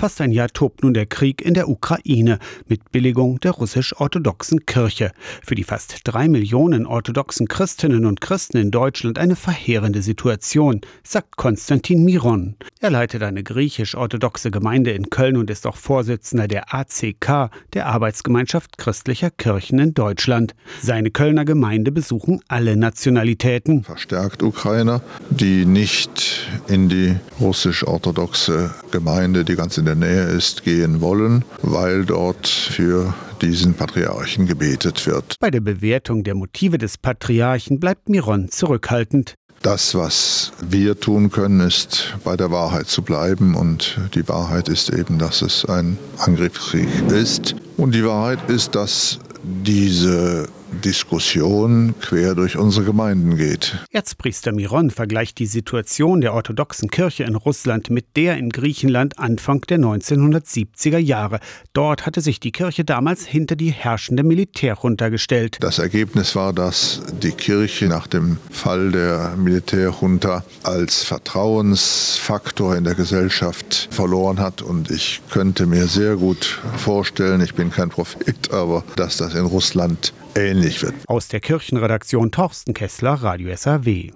Fast ein Jahr tobt nun der Krieg in der Ukraine mit Billigung der russisch-orthodoxen Kirche. Für die fast drei Millionen orthodoxen Christinnen und Christen in Deutschland eine verheerende Situation, sagt Konstantin Miron. Er leitet eine griechisch-orthodoxe Gemeinde in Köln und ist auch Vorsitzender der ACK, der Arbeitsgemeinschaft christlicher Kirchen in Deutschland. Seine Kölner Gemeinde besuchen alle Nationalitäten. Verstärkt Ukrainer, die nicht in die russisch-orthodoxe Gemeinde, die ganz in der Nähe ist, gehen wollen, weil dort für diesen Patriarchen gebetet wird. Bei der Bewertung der Motive des Patriarchen bleibt Miron zurückhaltend. Das, was wir tun können, ist bei der Wahrheit zu bleiben. Und die Wahrheit ist eben, dass es ein Angriffskrieg ist. Und die Wahrheit ist, dass diese Diskussion quer durch unsere Gemeinden geht. Erzpriester Miron vergleicht die Situation der orthodoxen Kirche in Russland mit der in Griechenland Anfang der 1970er Jahre. Dort hatte sich die Kirche damals hinter die herrschende Militärjunta gestellt. Das Ergebnis war, dass die Kirche nach dem Fall der Militärjunta als Vertrauensfaktor in der Gesellschaft verloren hat. Und ich könnte mir sehr gut vorstellen, ich bin kein Prophet, aber dass das in Russland ähnlich wird. Aus der Kirchenredaktion Torsten Kessler, Radio SAW.